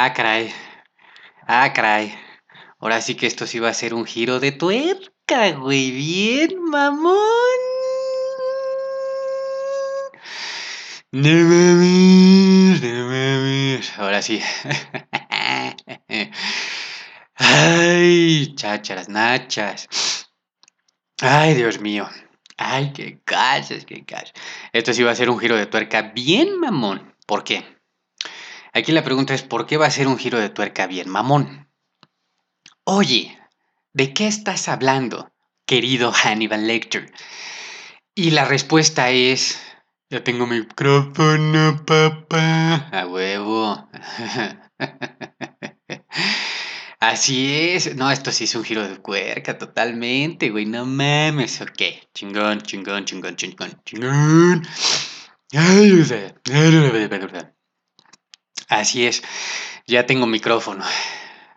Ah, caray. Ah, caray. Ahora sí que esto sí va a ser un giro de tuerca, güey. Bien, mamón. No mames, no mames. Ahora sí. Ay, chácharas, nachas. Ay, Dios mío. Ay, qué calles, qué calles. Esto sí va a ser un giro de tuerca bien mamón. ¿Por qué? Aquí la pregunta es, ¿por qué va a ser un giro de tuerca bien mamón? Oye, ¿de qué estás hablando, querido Hannibal Lecter? Y la respuesta es, ya tengo micrófono, papá. A huevo. Así es. No, esto sí es un giro de cuerca, totalmente, güey. No mames. Ok. Chingón, chingón, chingón, chingón, chingón. Así es. Ya tengo micrófono.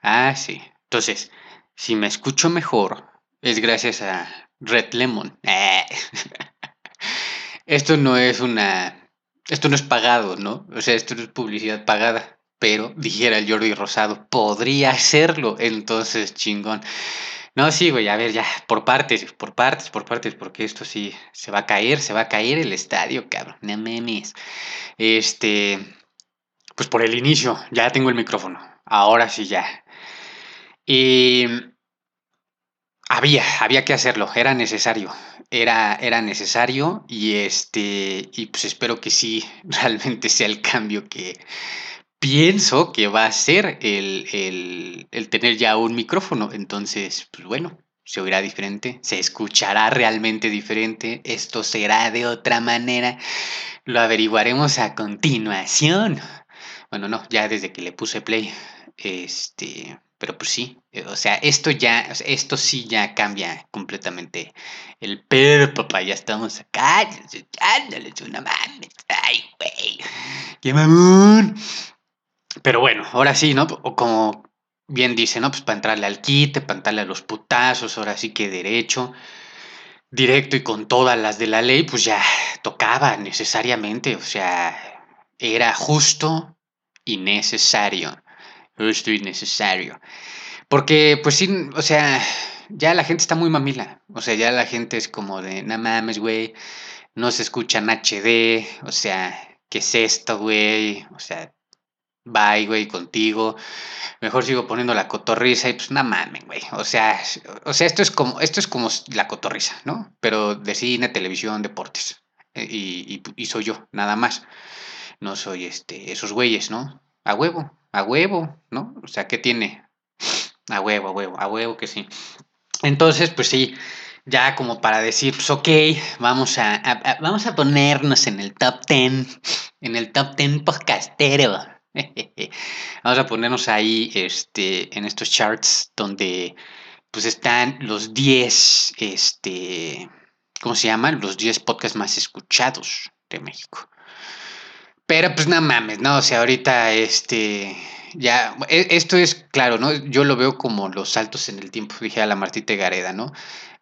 Ah, sí. Entonces, si me escucho mejor, es gracias a Red Lemon. Esto no es una. Esto no es pagado, ¿no? O sea, esto no es publicidad pagada. Pero dijera el Jordi Rosado, podría hacerlo. Entonces, chingón. No, sí, güey, a ver, ya, por partes, por partes, por partes, porque esto sí se va a caer, se va a caer el estadio, cabrón. No memes. Este. Pues por el inicio, ya tengo el micrófono. Ahora sí, ya. Y había, había que hacerlo, era necesario, era, era necesario y este, y pues espero que sí, realmente sea el cambio que pienso que va a ser el, el tener ya un micrófono. Entonces, pues bueno, se oirá diferente, se escuchará realmente diferente, esto será de otra manera, lo averiguaremos a continuación. Bueno, no, ya desde que le puse play, este, pero pues sí, eh, o sea, esto ya, esto sí ya cambia completamente el pedo, papá. Ya estamos acá, echándoles una mames. Ay, güey. ¡Qué mamón! Pero bueno, ahora sí, ¿no? O como bien dice, ¿no? Pues para entrarle al quite, para entrarle a los putazos, ahora sí que derecho, directo y con todas las de la ley, pues ya tocaba necesariamente, o sea, era justo y necesario justo y necesario. Porque, pues sí, o sea, ya la gente está muy mamila. O sea, ya la gente es como de, no mames, güey, no se escucha en HD. O sea, ¿qué es esto, güey? O sea, bye, güey, contigo. Mejor sigo poniendo la cotorriza y pues no mames, güey. O sea, o sea, esto es como, esto es como la cotorriza, ¿no? Pero de cine, televisión, deportes. Eh, y, y soy yo, nada más. No soy este, esos güeyes, ¿no? A huevo a huevo, ¿no? O sea, ¿qué tiene? A huevo, a huevo, a huevo que sí. Entonces, pues sí, ya como para decir, pues ok, vamos a, vamos a ponernos en el top 10, en el top 10 podcastero. vamos a ponernos ahí, este, en estos charts donde, pues están los 10, este, ¿cómo se llaman? Los 10 podcasts más escuchados de México. Pero pues no mames, ¿no? O sea, ahorita este. Ya, e, esto es claro, ¿no? Yo lo veo como los saltos en el tiempo, dije a la Martita Gareda, ¿no? O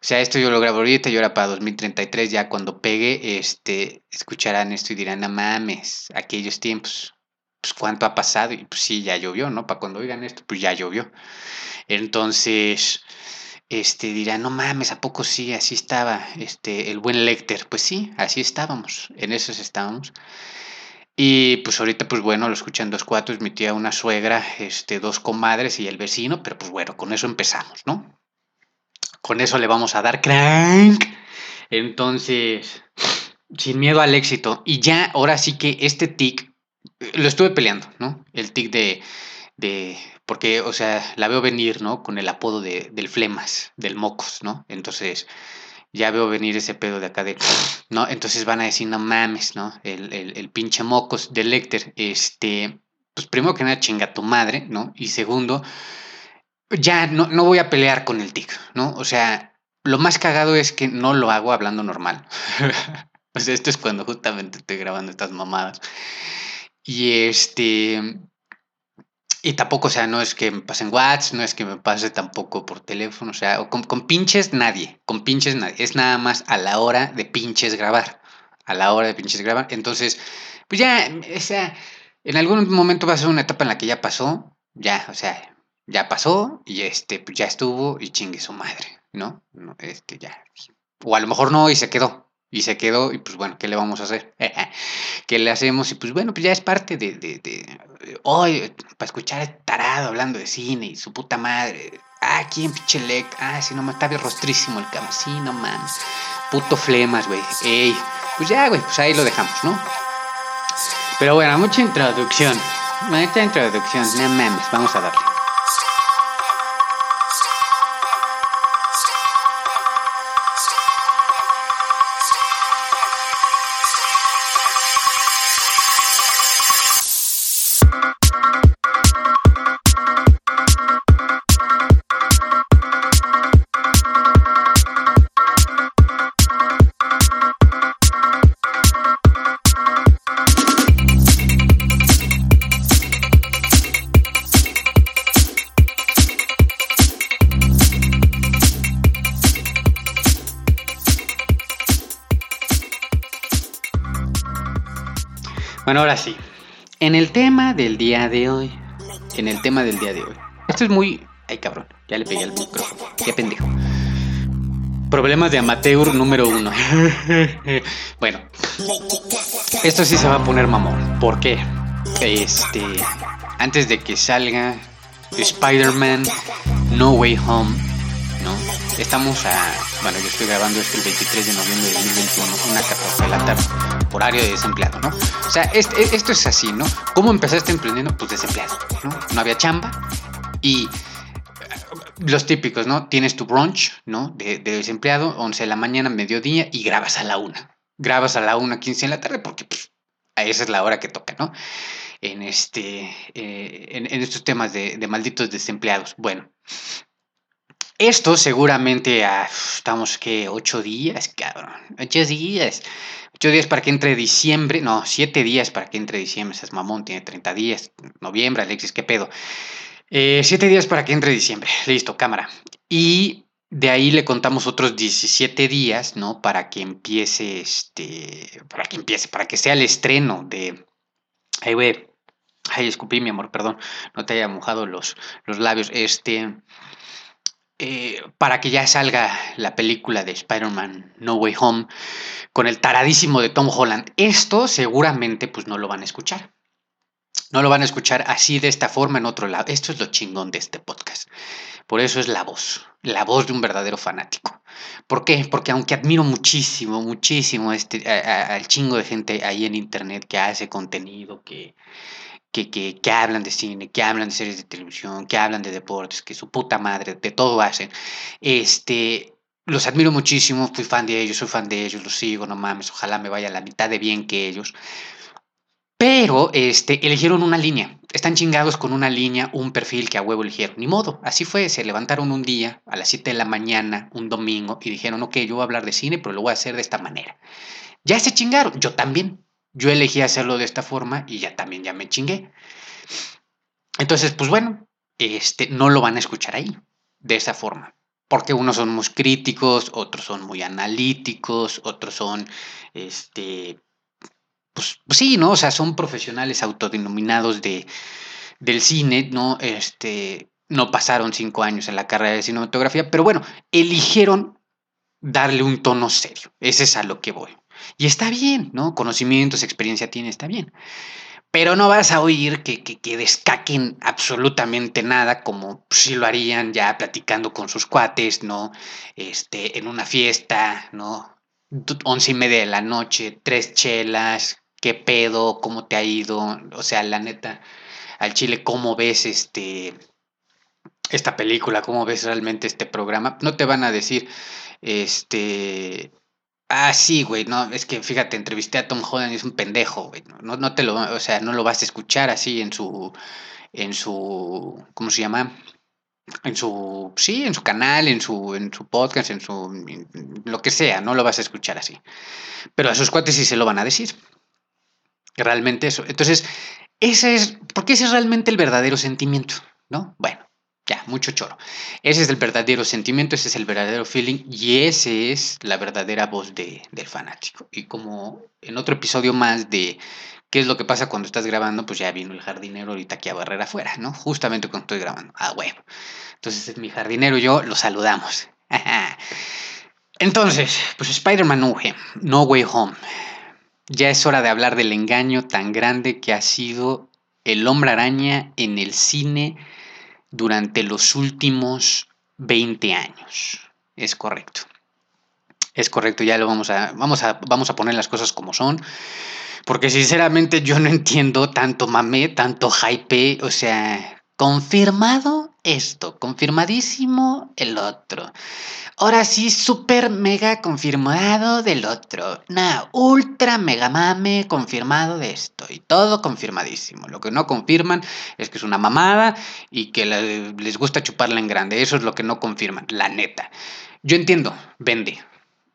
sea, esto yo lo grabo ahorita y ahora para 2033, ya cuando pegue, este, escucharán esto y dirán, no mames, aquellos tiempos, pues cuánto ha pasado y pues sí, ya llovió, ¿no? Para cuando oigan esto, pues ya llovió. Entonces, este, dirán, no mames, ¿a poco sí? Así estaba, este, el buen Lecter. Pues sí, así estábamos, en esos estábamos. Y pues ahorita, pues bueno, lo escuchan dos cuatro, mi tía, una suegra, este, dos comadres y el vecino, pero pues bueno, con eso empezamos, ¿no? Con eso le vamos a dar crank. Entonces, sin miedo al éxito. Y ya, ahora sí que este tic, lo estuve peleando, ¿no? El tic de, de, porque, o sea, la veo venir, ¿no? Con el apodo de, del flemas, del mocos, ¿no? Entonces, ya veo venir ese pedo de acá de, ¿no? Entonces van a decir, no mames, ¿no? El, el, pinche mocos de Lecter, este, pues primero que nada chinga tu madre, ¿no? Y segundo, ya no, no voy a pelear con el tic, ¿no? O sea, lo más cagado es que no lo hago hablando normal. o esto es cuando justamente estoy grabando estas mamadas. Y este, y tampoco, o sea, no es que me pasen WhatsApp, no es que me pase tampoco por teléfono, o sea, con, pinches nadie, con pinches nadie. Es nada más a la hora de pinches grabar. A la hora de pinches grabar. Entonces, pues ya, o sea, en algún momento va a ser una etapa en la que ya pasó, ya, o sea, ya pasó y este, pues ya estuvo y chingue su madre, ¿no? Este, ya. O a lo mejor no y se quedó. Y se quedó, y pues bueno, ¿qué le vamos a hacer? ¿Qué le hacemos? Y pues bueno, pues ya es parte de, de, de hoy, para escuchar a tarado hablando de cine y su puta madre. Ah, ¿quién Pichelec? Ah, sí, no está bien rostrísimo el cama. Sí, no mames. Puto flemas, güey. Ey. Pues ya, güey, pues ahí lo dejamos, ¿no? Pero bueno, mucha introducción. Mucha introducción. No mames, vamos a darle. Día de hoy. Esto es muy. Ay, cabrón. Ya le pegué al micrófono. Qué pendejo. Problemas de amateur número uno. bueno. Esto sí se va a poner mamón. ¿Por qué? Este. Antes de que salga Spider-Man No Way Home. ¿No? Estamos a. Bueno, yo estoy grabando esto el 23 de noviembre de 2021. Una 14 de la tarde horario de desempleado, ¿no? O sea, esto es así, ¿no? ¿Cómo empezaste emprendiendo? Pues desempleado, ¿no? No había chamba y eh, los típicos, ¿no? Tienes tu brunch, ¿no? De, desempleado, 11 de la mañana, mediodía y grabas a la una. Grabas a la una, 15 de la tarde porque pues, esa es la hora que toca, ¿no? En, este, eh, en, estos temas de malditos desempleados. Bueno, esto seguramente, ah, estamos que ocho días, cabrón. Ocho días. Ocho días para que entre diciembre. No, siete días para que entre diciembre. Es mamón, tiene 30 días. Noviembre, Alexis, ¿qué pedo? Eh, siete días para que entre diciembre. Listo, cámara. Y de ahí le contamos otros 17 días, ¿no? Para que empiece, este, para que empiece, para que sea el estreno de... Ay, güey. Ay, escupí, mi amor, perdón. No te haya mojado los, los labios. Este... Eh, para que ya salga la película de Spider-Man No Way Home con el taradísimo de Tom Holland. Esto seguramente pues no lo van a escuchar. No lo van a escuchar así de esta forma en otro lado. Esto es lo chingón de este podcast. Por eso es la voz, la voz de un verdadero fanático. ¿Por qué? Porque aunque admiro muchísimo, muchísimo este, al chingo de gente ahí en internet que hace contenido, que, que, que, que, hablan de cine, que hablan de series de televisión, que hablan de deportes, que su puta madre, de todo hacen. Este, los admiro muchísimo, fui fan de ellos, soy fan de ellos, los sigo, no mames, ojalá me vaya la mitad de bien que ellos. Pero este, eligieron una línea, están chingados con una línea, un perfil que a huevo eligieron. Ni modo, así fue, se levantaron un día a las 7 de la mañana, un domingo, y dijeron, ok, yo voy a hablar de cine, pero lo voy a hacer de esta manera. Ya se chingaron, yo también. Yo elegí hacerlo de esta forma y ya también ya me chingué. Entonces, pues bueno, este, no lo van a escuchar ahí, de esa forma. Porque unos son muy críticos, otros son muy analíticos, otros son, este, pues, pues sí, ¿no? O sea, son profesionales autodenominados de, del cine, ¿no? Este, no pasaron cinco años en la carrera de cinematografía, pero bueno, eligieron darle un tono serio. Ese es a lo que voy. Y está bien, ¿no? Conocimientos, experiencia tiene, está bien. Pero no vas a oír que, que, descaquen absolutamente nada, como si lo harían ya platicando con sus cuates, ¿no? Este, en una fiesta, ¿no? Once y media de la noche, tres chelas, qué pedo, cómo te ha ido, o sea, la neta, al chile, cómo ves este, esta película, cómo ves realmente este programa. No te van a decir, este, Ah, sí, güey, no, es que fíjate, entrevisté a Tom Holland y es un pendejo, güey. No, no te lo, o sea, no lo vas a escuchar así en su, en su, ¿cómo se llama? En su, sí, en su canal, en su, en su podcast, en su, lo que sea, no lo vas a escuchar así. Pero a sus cuates sí se lo van a decir. Realmente eso. Entonces, ese es, porque ese es realmente el verdadero sentimiento, ¿no? Bueno, ya, mucho choro. Ese es el verdadero sentimiento, ese es el verdadero feeling y ese es la verdadera voz de, del fanático. Y como en otro episodio más de ¿Qué es lo que pasa cuando estás grabando? Pues ya vino el jardinero ahorita aquí a barrer afuera, ¿no? Justamente cuando estoy grabando. Ah, huevo. Entonces mi jardinero y yo lo saludamos. Entonces, pues Spider-Man No Way Home. Ya es hora de hablar del engaño tan grande que ha sido el hombre araña en el cine durante los últimos 20 años. Es correcto. Es correcto, ya lo vamos a, vamos a, vamos a poner las cosas como son. Porque sinceramente yo no entiendo tanto mame, tanto hype, o sea, confirmado esto, confirmadísimo el otro. Ahora sí, súper mega confirmado del otro. Nah, ultra mega mame confirmado de esto. Y todo confirmadísimo. Lo que no confirman es que es una mamada y que les gusta chuparla en grande. Eso es lo que no confirman, la neta. Yo entiendo, vende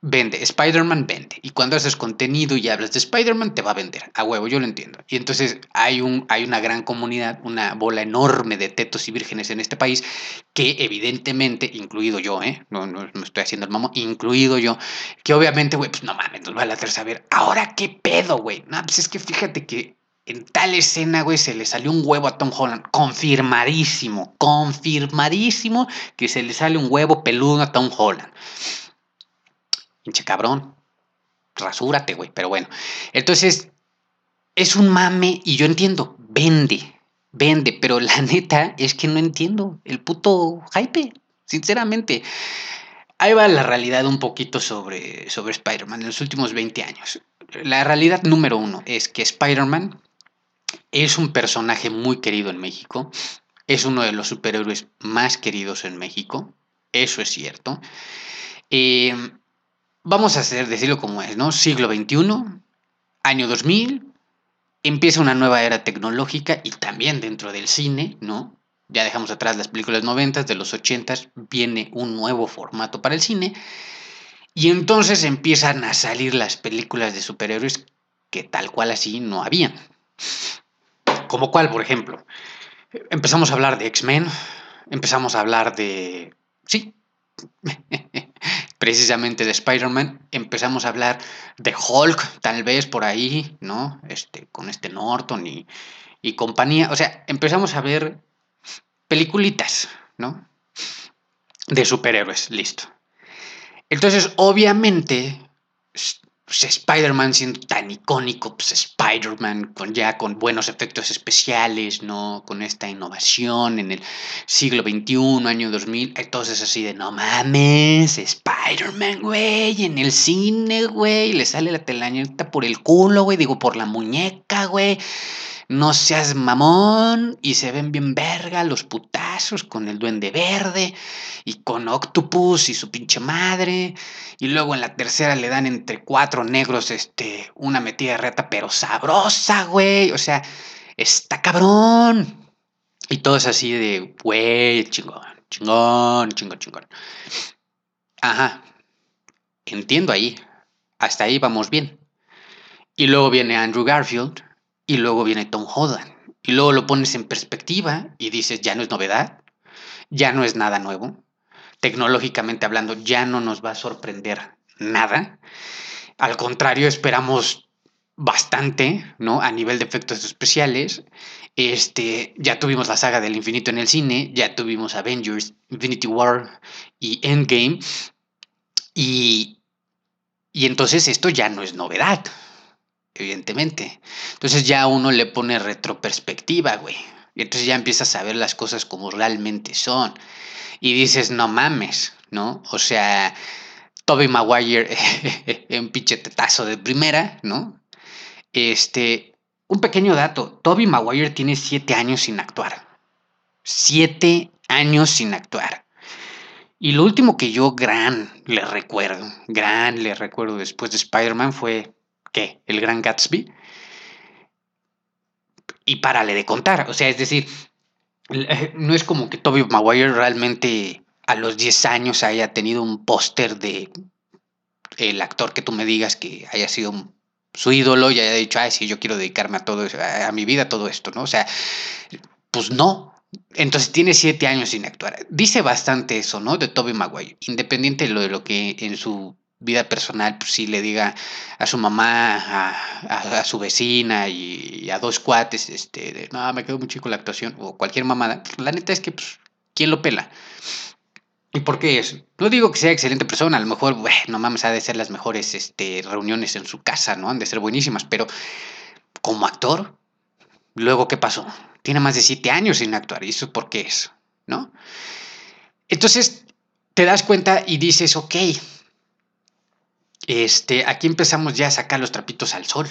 vende, Spider-Man vende. Y cuando haces contenido y hablas de Spider-Man, te va a vender. A huevo, yo lo entiendo. Y entonces hay, un, hay una gran comunidad, una bola enorme de tetos y vírgenes en este país que evidentemente, incluido yo, ¿eh? No, no, estoy haciendo el mamo, incluido yo, que obviamente, güey, pues no mames, nos va a latir saber, ahora qué pedo, güey. No, pues es que fíjate que en tal escena, güey, se le salió un huevo a Tom Holland. Confirmadísimo, confirmadísimo que se le sale un huevo peludo a Tom Holland. Pinche cabrón. Rasúrate, güey. Pero bueno. Entonces, es un mame y yo entiendo. Vende. Vende. Pero la neta es que no entiendo el puto hype. Sinceramente. Ahí va la realidad un poquito sobre, sobre Spider-Man en los últimos 20 años. La realidad número uno es que Spider-Man es un personaje muy querido en México. Es uno de los superhéroes más queridos en México. Eso es cierto. Eh, vamos a hacer, decirlo como es, ¿no? Siglo XXI, año 2000, empieza una nueva era tecnológica y también dentro del cine, ¿no? Ya dejamos atrás las películas 90, de los 80, viene un nuevo formato para el cine. Y entonces empiezan a salir las películas de superhéroes que tal cual así no habían. Como cuál, por ejemplo. Empezamos a hablar de X-Men, empezamos a hablar de... Sí, precisamente de Spider-Man, empezamos a hablar de Hulk, tal vez por ahí, ¿no? Este, con este Norton y, y compañía. O sea, empezamos a ver peliculitas, ¿no? De superhéroes, listo. Entonces, obviamente, pues, Spider-Man siendo tan icónico, pues Spider-Man con ya con buenos efectos especiales, ¿no? Con esta innovación en el siglo XXI, año 2000, entonces así de, no mames, Spider-Man, güey, en el cine, güey, le sale la telañeta por el culo, güey, digo, por la muñeca, güey no seas mamón y se ven bien verga los putazos con el duende verde y con Octopus y su pinche madre y luego en la tercera le dan entre cuatro negros este una metida reta pero sabrosa, güey, o sea, está cabrón. Y todo es así de, güey, chingón, chingón, chingón, chingón. Ajá. Entiendo ahí. Hasta ahí vamos bien. Y luego viene Andrew Garfield y luego viene Tom Holland. Y luego lo pones en perspectiva y dices, ya no es novedad, ya no es nada nuevo. Tecnológicamente hablando, ya no nos va a sorprender nada. Al contrario, esperamos bastante, ¿no? A nivel de efectos especiales. Este, ya tuvimos la saga del infinito en el cine, ya tuvimos Avengers, Infinity War y Endgame. Y, y entonces esto ya no es novedad evidentemente. Entonces ya uno le pone retroperspectiva, güey. Y entonces ya empiezas a ver las cosas como realmente son. Y dices, no mames, ¿no? O sea, Toby Maguire, un pinche tetazo de primera, ¿no? Este, un pequeño dato, Toby Maguire tiene siete años sin actuar. Siete años sin actuar. Y lo último que yo gran le recuerdo, gran le recuerdo después de Spider-Man fue ¿qué? El Gran Gatsby. Y párale de contar. O sea, es decir, no es como que Toby Maguire realmente a los 10 años haya tenido un póster de el actor que tú me digas que haya sido su ídolo y haya dicho, ay, sí, yo quiero dedicarme a todo, a mi vida, a todo esto, ¿no? O sea, pues no. Entonces tiene siete años sin actuar. Dice bastante eso, ¿no? De Toby Maguire, independiente de lo, de lo que en su vida personal, pues le diga a su mamá, a, su vecina y, a dos cuates, este, de, no, me quedo muy chico la actuación, o cualquier mamada, pues, la neta es que, pues, ¿quién lo pela? ¿Y por qué eso? No digo que sea excelente persona, a lo mejor, bueno, no mames, ha de ser las mejores este, reuniones en su casa, ¿no? Han de ser buenísimas, pero como actor, luego, ¿qué pasó? Tiene más de siete años sin actuar, ¿y eso por qué es? ¿No? Entonces, te das cuenta y dices, ok, este, aquí empezamos ya a sacar los trapitos al sol.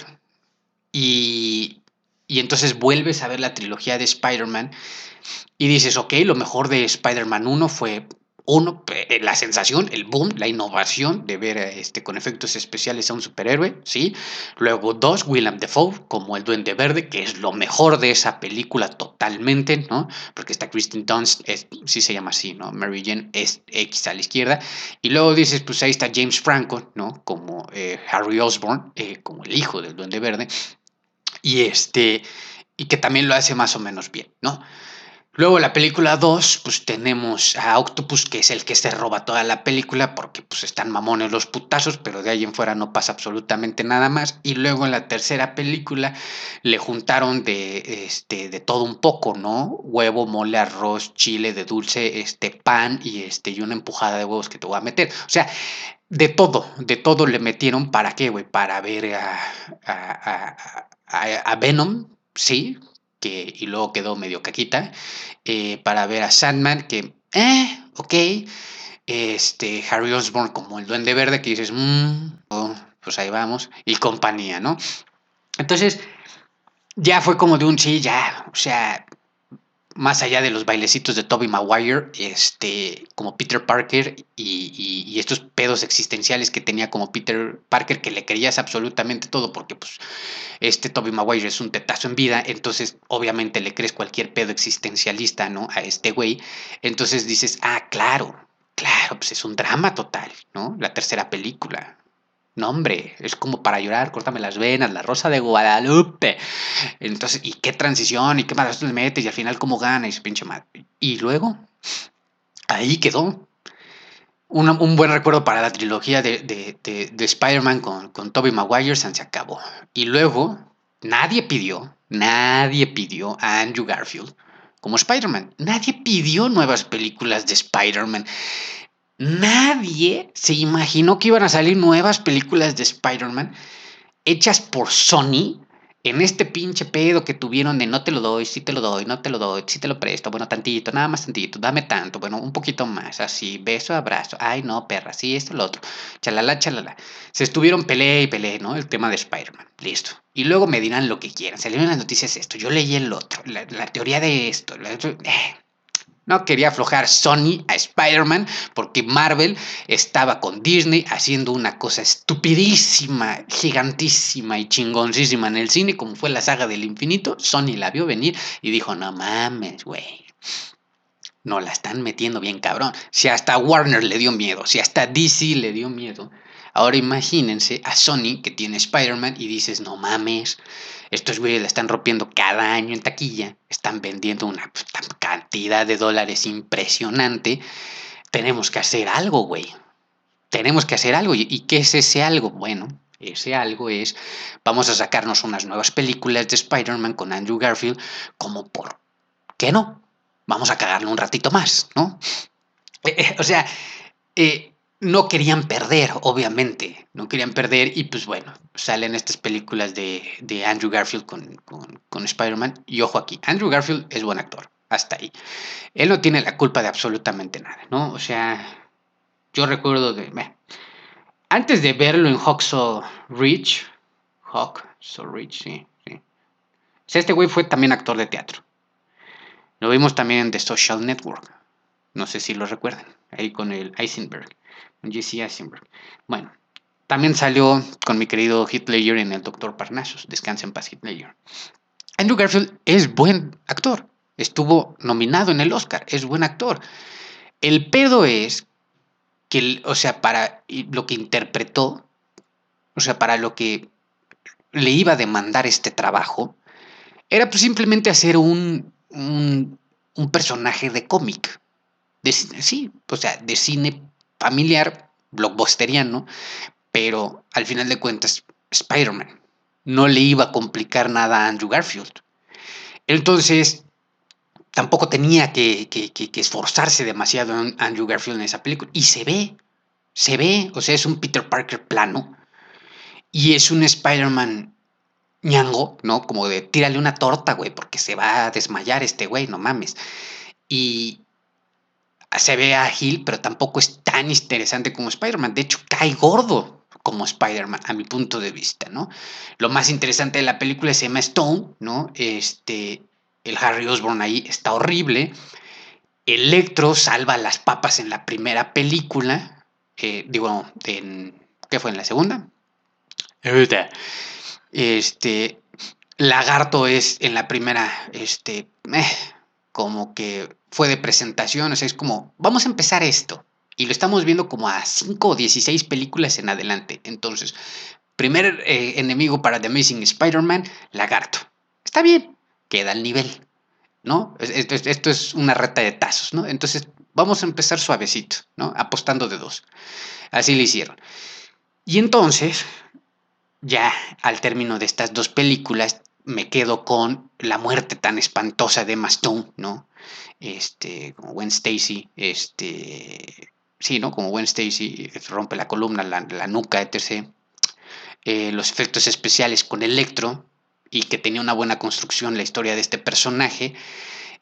Y, y entonces vuelves a ver la trilogía de Spider-Man y dices, ok, lo mejor de Spider-Man 1 fue uno, eh, la sensación, el boom, la innovación de ver este, con efectos especiales a un superhéroe, ¿sí? Luego, dos, Willem Dafoe como el Duende Verde, que es lo mejor de esa película totalmente, ¿no? Porque está Kristen Dunst, es, sí se llama así, ¿no? Mary Jane es X a la izquierda. Y luego dices, pues ahí está James Franco, ¿no? Como eh, Harry Osborn, eh, como el hijo del Duende Verde. Y este, y que también lo hace más o menos bien, ¿no? Luego la película 2, pues tenemos a Octopus, que es el que se roba toda la película, porque pues están mamones los putazos, pero de ahí en fuera no pasa absolutamente nada más. Y luego en la tercera película le juntaron de, este, de todo un poco, ¿no? Huevo, mole, arroz, chile de dulce, este, pan y, este, y una empujada de huevos que te voy a meter. O sea, de todo, de todo le metieron, ¿para qué, güey? Para ver a, a, a, a Venom, sí, y luego quedó medio caquita, eh, para ver a Sandman, que, eh, ok, este, Harry Osborn como el duende verde, que dices, mmm, pues ahí vamos, y compañía, ¿no? Entonces, ya fue como de un sí, ya, o sea, más allá de los bailecitos de Toby Maguire, este, como Peter Parker y, estos pedos existenciales que tenía como Peter Parker, que le creías absolutamente todo, porque pues este Toby Maguire es un tetazo en vida, entonces obviamente le crees cualquier pedo existencialista, ¿no? A este güey. Entonces dices, ah, claro, claro, pues es un drama total, ¿no? La tercera película. No, hombre, es como para llorar, córtame las venas, la rosa de Guadalupe. Entonces, ¿y qué transición? ¿Y qué más le metes? Y al final, ¿cómo gana? Y su pinche madre. Y luego, ahí quedó. un buen recuerdo para la trilogía de, de, Spider-Man con, con Tobey Maguire se acabó. Y luego, nadie pidió, nadie pidió a Andrew Garfield como Spider-Man. Nadie pidió nuevas películas de Spider-Man. Nadie se imaginó que iban a salir nuevas películas de Spider-Man hechas por Sony en este pinche pedo que tuvieron de no te lo doy, sí te lo doy, no te lo doy, sí te lo presto, bueno, tantito, nada más tantito, dame tanto, bueno, un poquito más, así, beso, abrazo, ay, no, perra, sí, esto, lo otro, chalala, chalala. Se estuvieron peleé y peleé, ¿no? El tema de Spider-Man, listo. Y luego me dirán lo que quieran, salieron las noticias esto, yo leí el otro, la, teoría de esto, eh, no quería aflojar Sony a Spider-Man porque Marvel estaba con Disney haciendo una cosa estupidísima, gigantísima y chingoncísima en el cine, como fue la saga del infinito. Sony la vio venir y dijo, no mames, güey. No la están metiendo bien cabrón. Si hasta Warner le dio miedo, si hasta DC le dio miedo. Ahora imagínense a Sony que tiene Spider-Man y dices, no mames, estos güeyes la están rompiendo cada año en taquilla, están vendiendo una cantidad de dólares impresionante. Tenemos que hacer algo, güey. Tenemos que hacer algo. ¿Y qué es ese algo? Bueno, ese algo es, vamos a sacarnos unas nuevas películas de Spider-Man con Andrew Garfield, como por qué no? Vamos a cagarle un ratito más, ¿no? Eh, eh, o sea, eh, no querían perder, obviamente, no querían perder y pues bueno, salen estas películas de, Andrew Garfield con, con, Spider-Man y ojo aquí, Andrew Garfield es buen actor, hasta ahí. Él no tiene la culpa de absolutamente nada, ¿no? O sea, yo recuerdo de... antes de verlo en Hawksaw Ridge, Hawksaw Ridge, sí, sí. O sea, este güey fue también actor de teatro. Lo vimos también en The Social Network. No sé si lo recuerdan, ahí con el Eisenberg. Jesse Eisenberg. Bueno, también salió con mi querido Hitler en el Doctor Parnassus. Descansa en paz, Hitler. Andrew Garfield es buen actor. Estuvo nominado en el Oscar. Es buen actor. El pedo es que, o sea, para lo que interpretó, o sea, para lo que le iba a demandar este trabajo, era pues simplemente hacer un, un, un personaje de cómic. sí, o sea, de cine familiar blockbusteriano, pero al final de cuentas, Spider-Man no le iba a complicar nada a Andrew Garfield. Entonces, tampoco tenía que, esforzarse demasiado en Andrew Garfield en esa película. Y se ve, se ve, o sea, es un Peter Parker plano y es un Spider-Man ñango, ¿no? Como de tírale una torta, güey, porque se va a desmayar este güey, no mames. Y se ve ágil, pero tampoco es tan interesante como Spider-Man. De hecho, cae gordo como Spider-Man, a mi punto de vista, ¿no? Lo más interesante de la película es Emma Stone, ¿no? Este, el Harry Osborn ahí está horrible. Electro salva las papas en la primera película. Eh, digo, en, ¿qué fue? ¿En la segunda? Este, Lagarto es en la primera, este, eh, como que fue de presentación, o sea, es como, vamos a empezar esto. Y lo estamos viendo como a 5 o 16 películas en adelante. Entonces, primer eh, enemigo para The Amazing Spider-Man, Lagarto. Está bien, queda al nivel, ¿no? Esto, esto, es una reta de tazos, ¿no? Entonces, vamos a empezar suavecito, ¿no? Apostando de dos. Así lo hicieron. Y entonces, ya al término de estas dos películas, me quedo con la muerte tan espantosa de Stone, ¿no? Este, como Gwen Stacy, este, sí, ¿no? Como Gwen Stacy rompe la columna, la, nuca, etc. Eh, los efectos especiales con Electro y que tenía una buena construcción la historia de este personaje.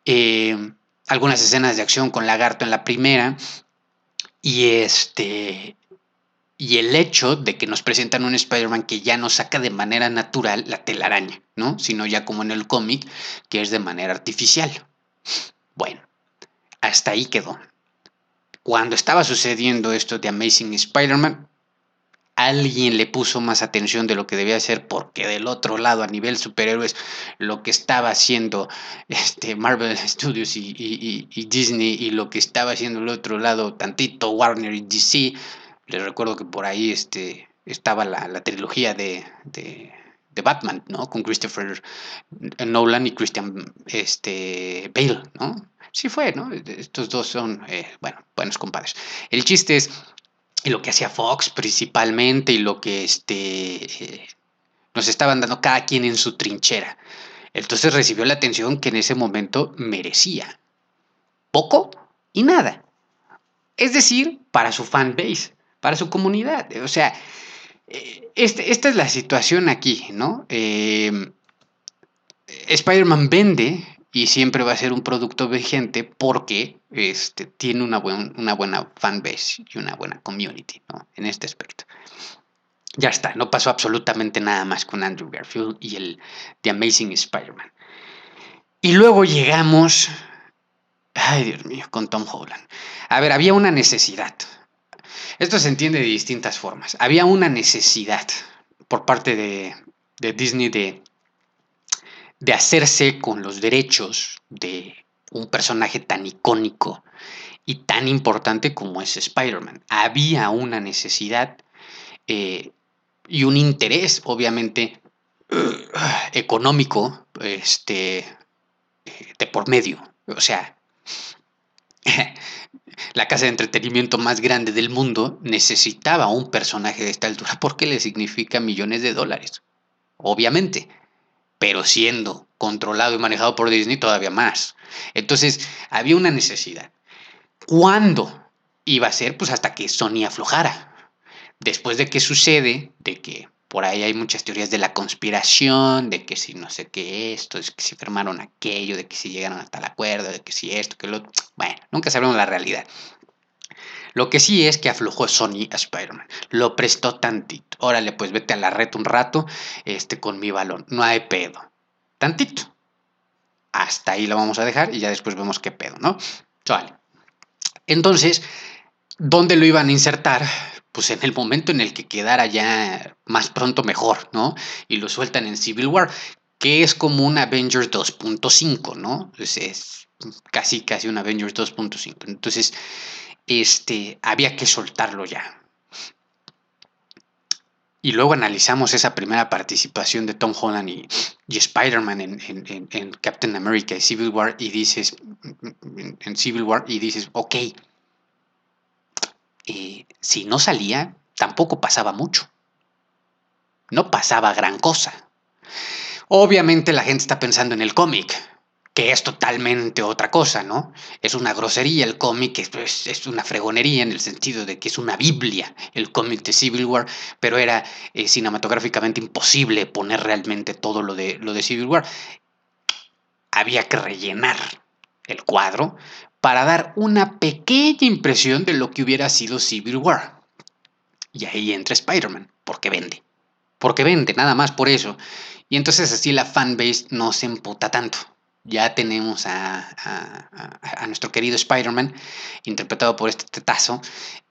Eh, algunas escenas de acción con Lagarto en la primera. Y este. Y el hecho de que nos presentan un Spider-Man que ya no saca de manera natural la telaraña, ¿no? Sino ya como en el cómic, que es de manera artificial. Bueno, hasta ahí quedó. Cuando estaba sucediendo esto de Amazing Spider-Man, alguien le puso más atención de lo que debía hacer porque del otro lado a nivel superhéroes lo que estaba haciendo este Marvel Studios y, Disney y lo que estaba haciendo el otro lado tantito Warner y DC les recuerdo que por ahí este, estaba la, trilogía de, de, Batman no con Christopher Nolan y Christian este, Bale no sí fue, ¿no? Estos dos son, eh, bueno, buenos compadres. El chiste es lo que hacía Fox principalmente y lo que este, eh, nos estaban dando cada quien en su trinchera. Entonces recibió la atención que en ese momento merecía. Poco y nada. Es decir, para su fan base, para su comunidad. O sea, eh, este, esta es la situación aquí, ¿no? Spider-Man vende y siempre va a ser un producto vigente porque este, tiene una, una buena y una buena community ¿no? en este aspecto. Ya está, no pasó absolutamente nada más con Andrew Garfield y el The Amazing Spider-Man. Y luego llegamos, ay Dios mío, con Tom Holland. A ver, había una necesidad. Esto se entiende de distintas formas. Había una necesidad por parte de, de Disney de de hacerse con los derechos de un personaje tan icónico y tan importante como es Spider-Man. Había una necesidad eh, y un interés, obviamente, económico este, de por medio. O sea, la casa de entretenimiento más grande del mundo necesitaba un personaje de esta altura porque le significa millones de dólares. Obviamente pero siendo controlado y manejado por Disney todavía más. Entonces, había una necesidad. ¿Cuándo iba a ser? Pues hasta que Sony aflojara. Después de que sucede, de que por ahí hay muchas teorías de la conspiración, de que si no sé qué esto, de que si firmaron aquello, de que si llegaron hasta el acuerdo, de que si esto, que lo. Bueno, nunca sabemos la realidad. Lo que sí es que aflojó Sony a Spider-Man. Lo prestó tantito. Órale, pues vete a la red un rato este, con mi balón. No hay pedo. Tantito. Hasta ahí lo vamos a dejar y ya después vemos qué pedo, ¿no? Vale. Entonces, ¿dónde lo iban a insertar? Pues en el momento en el que quedara ya más pronto mejor, ¿no? Y lo sueltan en Civil War, que es como un Avengers 2.5, ¿no? Es, es casi, casi un Avengers 2.5. Entonces, este, había que soltarlo ya. Y luego analizamos esa primera participación de Tom Holland y, Spider-Man en, Captain America y Civil War y dices, en Civil War y dices, ok, si no salía, tampoco pasaba mucho. No pasaba gran cosa. Obviamente la gente está pensando en el cómic, que es totalmente otra cosa, ¿no? Es una grosería el cómic, es, pues, es, una fregonería en el sentido de que es una Biblia el cómic de Civil War, pero era eh, cinematográficamente imposible poner realmente todo lo de, lo de Civil War. Había que rellenar el cuadro para dar una pequeña impresión de lo que hubiera sido Civil War. Y ahí entra Spider-Man, porque vende. Porque vende, nada más por eso. Y entonces así la fanbase no se emputa tanto ya tenemos a, nuestro querido Spider-Man, interpretado por este tetazo.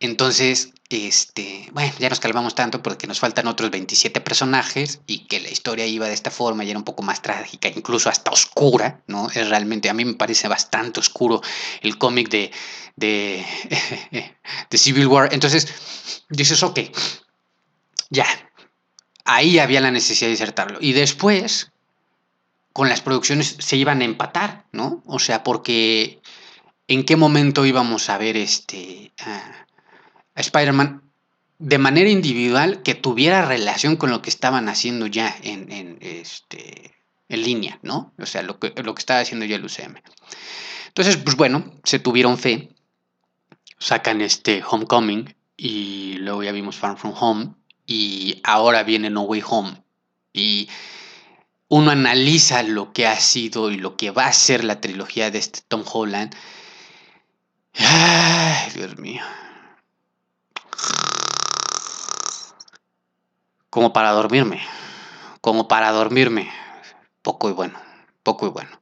Entonces, este, bueno, ya nos calmamos tanto porque nos faltan otros 27 personajes y que la historia iba de esta forma y era un poco más trágica, incluso hasta oscura, ¿no? Es realmente, a mí me parece bastante oscuro el cómic de, de, de Civil War. Entonces, dices, ok, ya, ahí había la necesidad de insertarlo. Y después, con las producciones se iban a empatar, ¿no? O sea, porque en qué momento íbamos a ver este a, Spider-Man de manera individual que tuviera relación con lo que estaban haciendo ya en, este, en línea, ¿no? O sea, lo que, lo que estaba haciendo ya el UCM. Entonces, pues bueno, se tuvieron fe, sacan este Homecoming y luego ya vimos Far From Home y ahora viene No Way Home. Y uno analiza lo que ha sido y lo que va a ser la trilogía de este Tom Holland. Ay, Dios mío. Como para dormirme. Como para dormirme. Poco y bueno. Poco y bueno.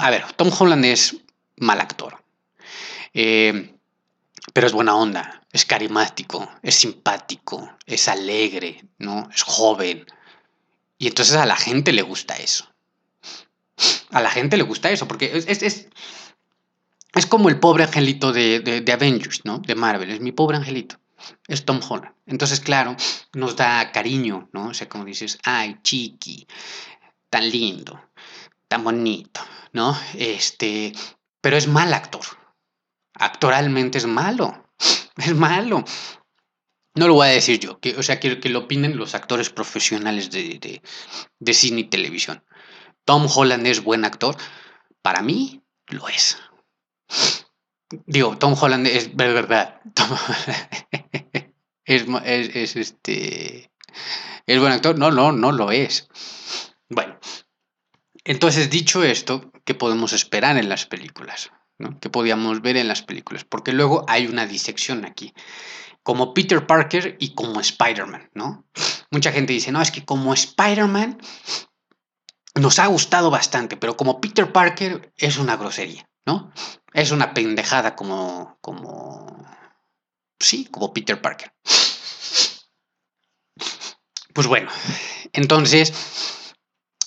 a ver, Tom Holland es mal actor. Eh, pero es buena onda. Es carismático. Es simpático. Es alegre. ¿no? Es joven y entonces a la gente le gusta eso. A la gente le gusta eso, porque es, es, es, como el pobre angelito de, de, Avengers, ¿no? De Marvel, es mi pobre angelito. Es Tom Holland. Entonces, claro, nos da cariño, ¿no? O sea, como dices, ay, chiqui, tan lindo, tan bonito, ¿no? Este, pero es mal actor. Actoralmente es malo. Es malo. No lo voy a decir yo, que, o sea, quiero que lo opinen los actores profesionales de, cine y televisión. Tom Holland es buen actor. Para mí, lo es. Digo, Tom Holland es verdad. es, es, este. ¿Es buen actor? No, no, no lo es. Bueno. Entonces, dicho esto, ¿qué podemos esperar en las películas? ¿no? ¿Qué podíamos ver en las películas? Porque luego hay una disección aquí como Peter Parker y como Spider-Man, ¿no? Mucha gente dice, no, es que como Spider-Man nos ha gustado bastante, pero como Peter Parker es una grosería, ¿no? Es una pendejada como, como, sí, como Peter Parker. Pues bueno, entonces,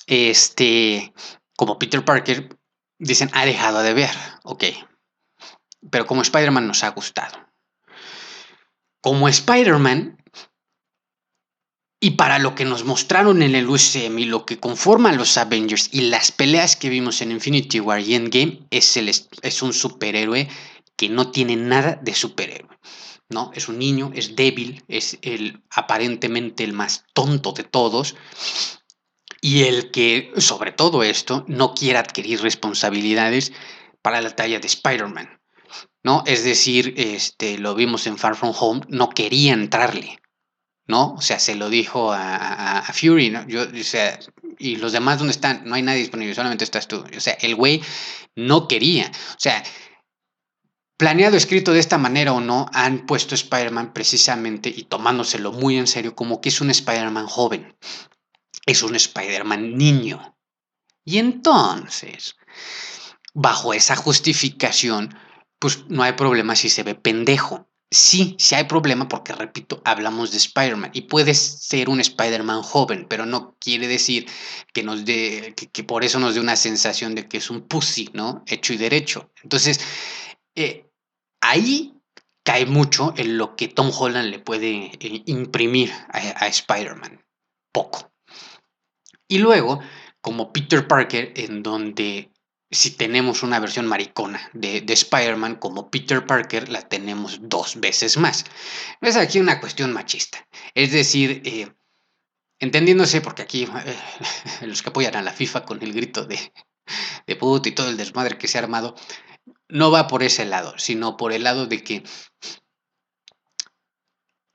este, como Peter Parker, dicen, ha dejado de ver, ok, pero como Spider-Man nos ha gustado como Spider-Man y para lo que nos mostraron en el UCM y lo que conforman los Avengers y las peleas que vimos en Infinity War y Endgame, es, el, es un superhéroe que no tiene nada de superhéroe. ¿no? Es un niño, es débil, es el, aparentemente el más tonto de todos y el que, sobre todo esto, no quiere adquirir responsabilidades para la talla de Spider-Man. ¿No? Es decir, este, lo vimos en Far From Home, no quería entrarle, ¿no? O sea, se lo dijo a, Fury, ¿no? Yo, o sea, y los demás, ¿dónde están? No hay nadie disponible, solamente estás tú. O sea, el güey no quería. O sea, planeado, escrito de esta manera o no, han puesto Spider-Man precisamente y tomándoselo muy en serio como que es un Spider-Man joven. Es un Spider-Man niño. Y entonces, bajo esa justificación, pues no hay problema si se ve pendejo. Sí, sí hay problema porque, repito, hablamos de Spider-Man y puede ser un Spider-Man joven, pero no quiere decir que nos dé, que, por eso nos dé una sensación de que es un pussy, ¿no? Hecho y derecho. Entonces, eh, ahí cae mucho en lo que Tom Holland le puede eh, imprimir a, a Spider-Man. Poco. Y luego, como Peter Parker, en donde si tenemos una versión maricona de, de Spider-Man como Peter Parker, la tenemos dos veces más. Es aquí una cuestión machista. Es decir, eh, entendiéndose, porque aquí eh, los que apoyan a la FIFA con el grito de, de puto y todo el desmadre que se ha armado, no va por ese lado, sino por el lado de que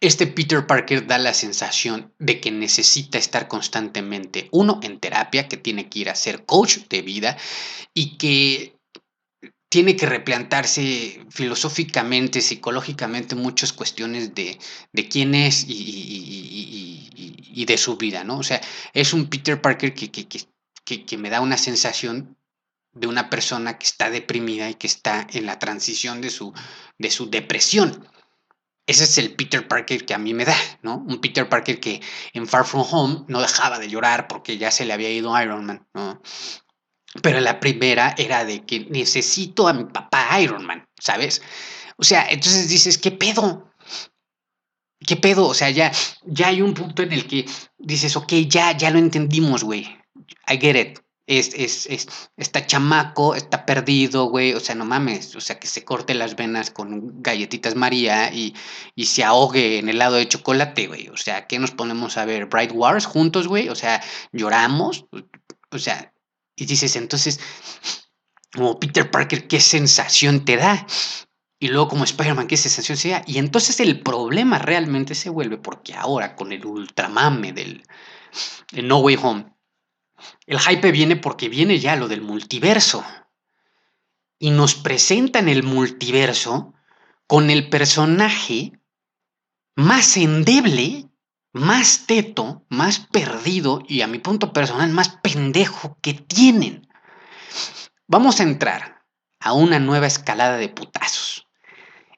este Peter Parker da la sensación de que necesita estar constantemente, uno, en terapia, que tiene que ir a ser coach de vida y que tiene que replantarse filosóficamente, psicológicamente, muchas cuestiones de, quién es y, de su vida, ¿no? O sea, es un Peter Parker que, que me da una sensación de una persona que está deprimida y que está en la transición de su, de su depresión. Ese es el Peter Parker que a mí me da, ¿no? Un Peter Parker que en Far From Home no dejaba de llorar porque ya se le había ido Iron Man, ¿no? Pero la primera era de que necesito a mi papá Iron Man, ¿sabes? O sea, entonces dices, ¿qué pedo? ¿Qué pedo? O sea, ya, ya hay un punto en el que dices, ok, ya, ya lo entendimos, güey. I get it es, es, es, está chamaco, está perdido, güey, o sea, no mames, o sea, que se corte las venas con galletitas María y, y se ahogue en helado de chocolate, güey, o sea, ¿qué nos ponemos a ver? Bright Wars juntos, güey, o sea, lloramos, o sea, y dices, entonces, como Peter Parker, ¿qué sensación te da? Y luego como Spider-Man, ¿qué sensación sea? Y entonces el problema realmente se vuelve porque ahora con el ultramame del No Way Home, el hype viene porque viene ya lo del multiverso. Y nos presentan el multiverso con el personaje más endeble, más teto, más perdido y a mi punto personal más pendejo que tienen. Vamos a entrar a una nueva escalada de putazos.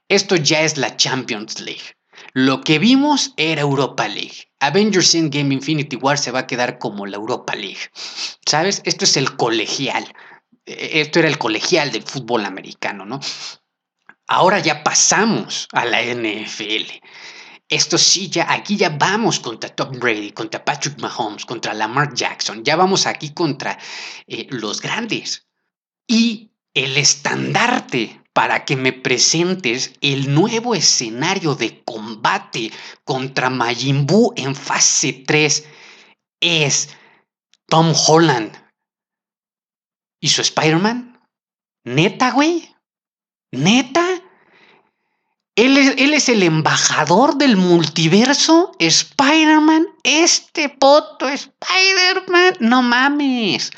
Esto ya es la Champions League. Lo que vimos era Europa League. Avengers Endgame Infinity War se va a quedar como la Europa League. ¿Sabes? Esto es el colegial. E, esto era el colegial del fútbol americano, ¿no? Ahora ya pasamos a la NFL. Esto sí, ya aquí ya vamos contra Tom Brady, contra Patrick Mahomes, contra Lamar Jackson. Ya vamos aquí contra eh, los grandes. Y el estandarte para que me presentes el nuevo escenario de combate contra Majin Buu en fase 3 es Tom Holland y su Spider-Man. ¿Neta, güey? ¿Neta? Él es, él es, el embajador del multiverso, Spider-Man, este poto Spider-Man, no mames,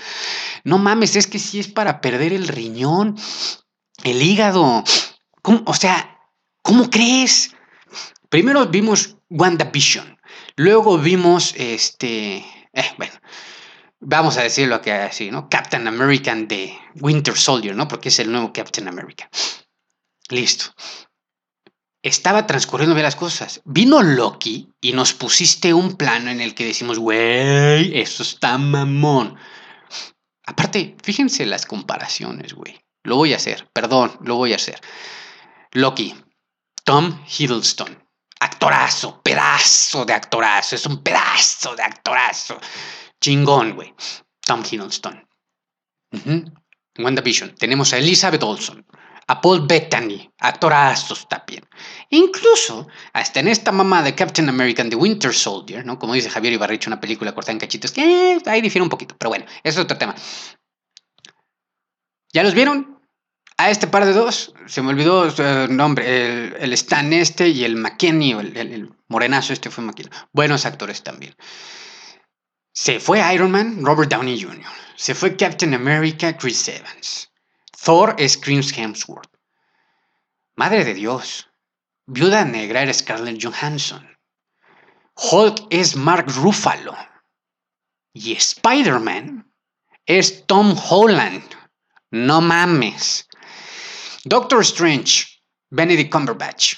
no mames, es que si es para perder el riñón, el hígado. O sea, ¿cómo crees? Primero vimos WandaVision. Luego vimos este. Eh, bueno, vamos a decirlo así, ¿no? Captain American de Winter Soldier, ¿no? Porque es el nuevo Captain America. Listo. Estaba transcurriendo bien las cosas. Vino Loki y nos pusiste un plano en el que decimos, güey, eso está mamón. Aparte, fíjense las comparaciones, güey. Lo voy a hacer, perdón, lo voy a hacer. Loki, Tom Hiddleston. Actorazo, pedazo de actorazo. Es un pedazo de actorazo. Chingón, güey. Tom Hiddleston. WandaVision. Tenemos a Elizabeth Olsen. A Paul Bettany. Actorazos también. incluso, hasta en esta mamá de Captain American The Winter Soldier, ¿no? Como dice Javier Ibarrecho, una película cortada en cachitos, que ahí difiere un poquito. Pero bueno, es otro tema. ¿Ya los vieron? A este par de dos, se me olvidó el nombre, el, Stan este y el McKenny, el, morenazo este fue McKenny. Buenos actores también. Se fue Iron Man, Robert Downey Jr. Se fue Captain America, Chris Evans. Thor es Chris Hemsworth. Madre de Dios. Viuda Negra era Scarlett Johansson. Hulk es Mark Ruffalo. Y Spider-Man es Tom Holland. No mames. Doctor Strange, Benedict Cumberbatch.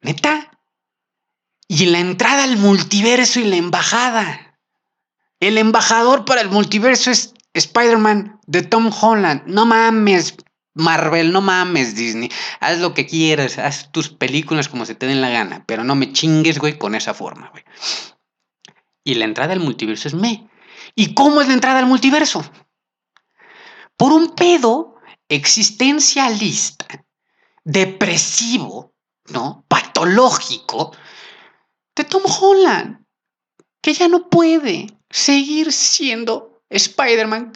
¿Neta? Y la entrada al multiverso y la embajada. El embajador para el multiverso es Spider-Man de Tom Holland. No mames, Marvel, no mames, Disney. Haz lo que quieras, haz tus películas como se te den la gana, pero no me chingues, güey, con esa forma, güey. Y la entrada al multiverso es me. ¿Y cómo es la entrada al multiverso? por un pedo existencialista, depresivo, ¿no? Patológico de Tom Holland, que ya no puede seguir siendo Spider-Man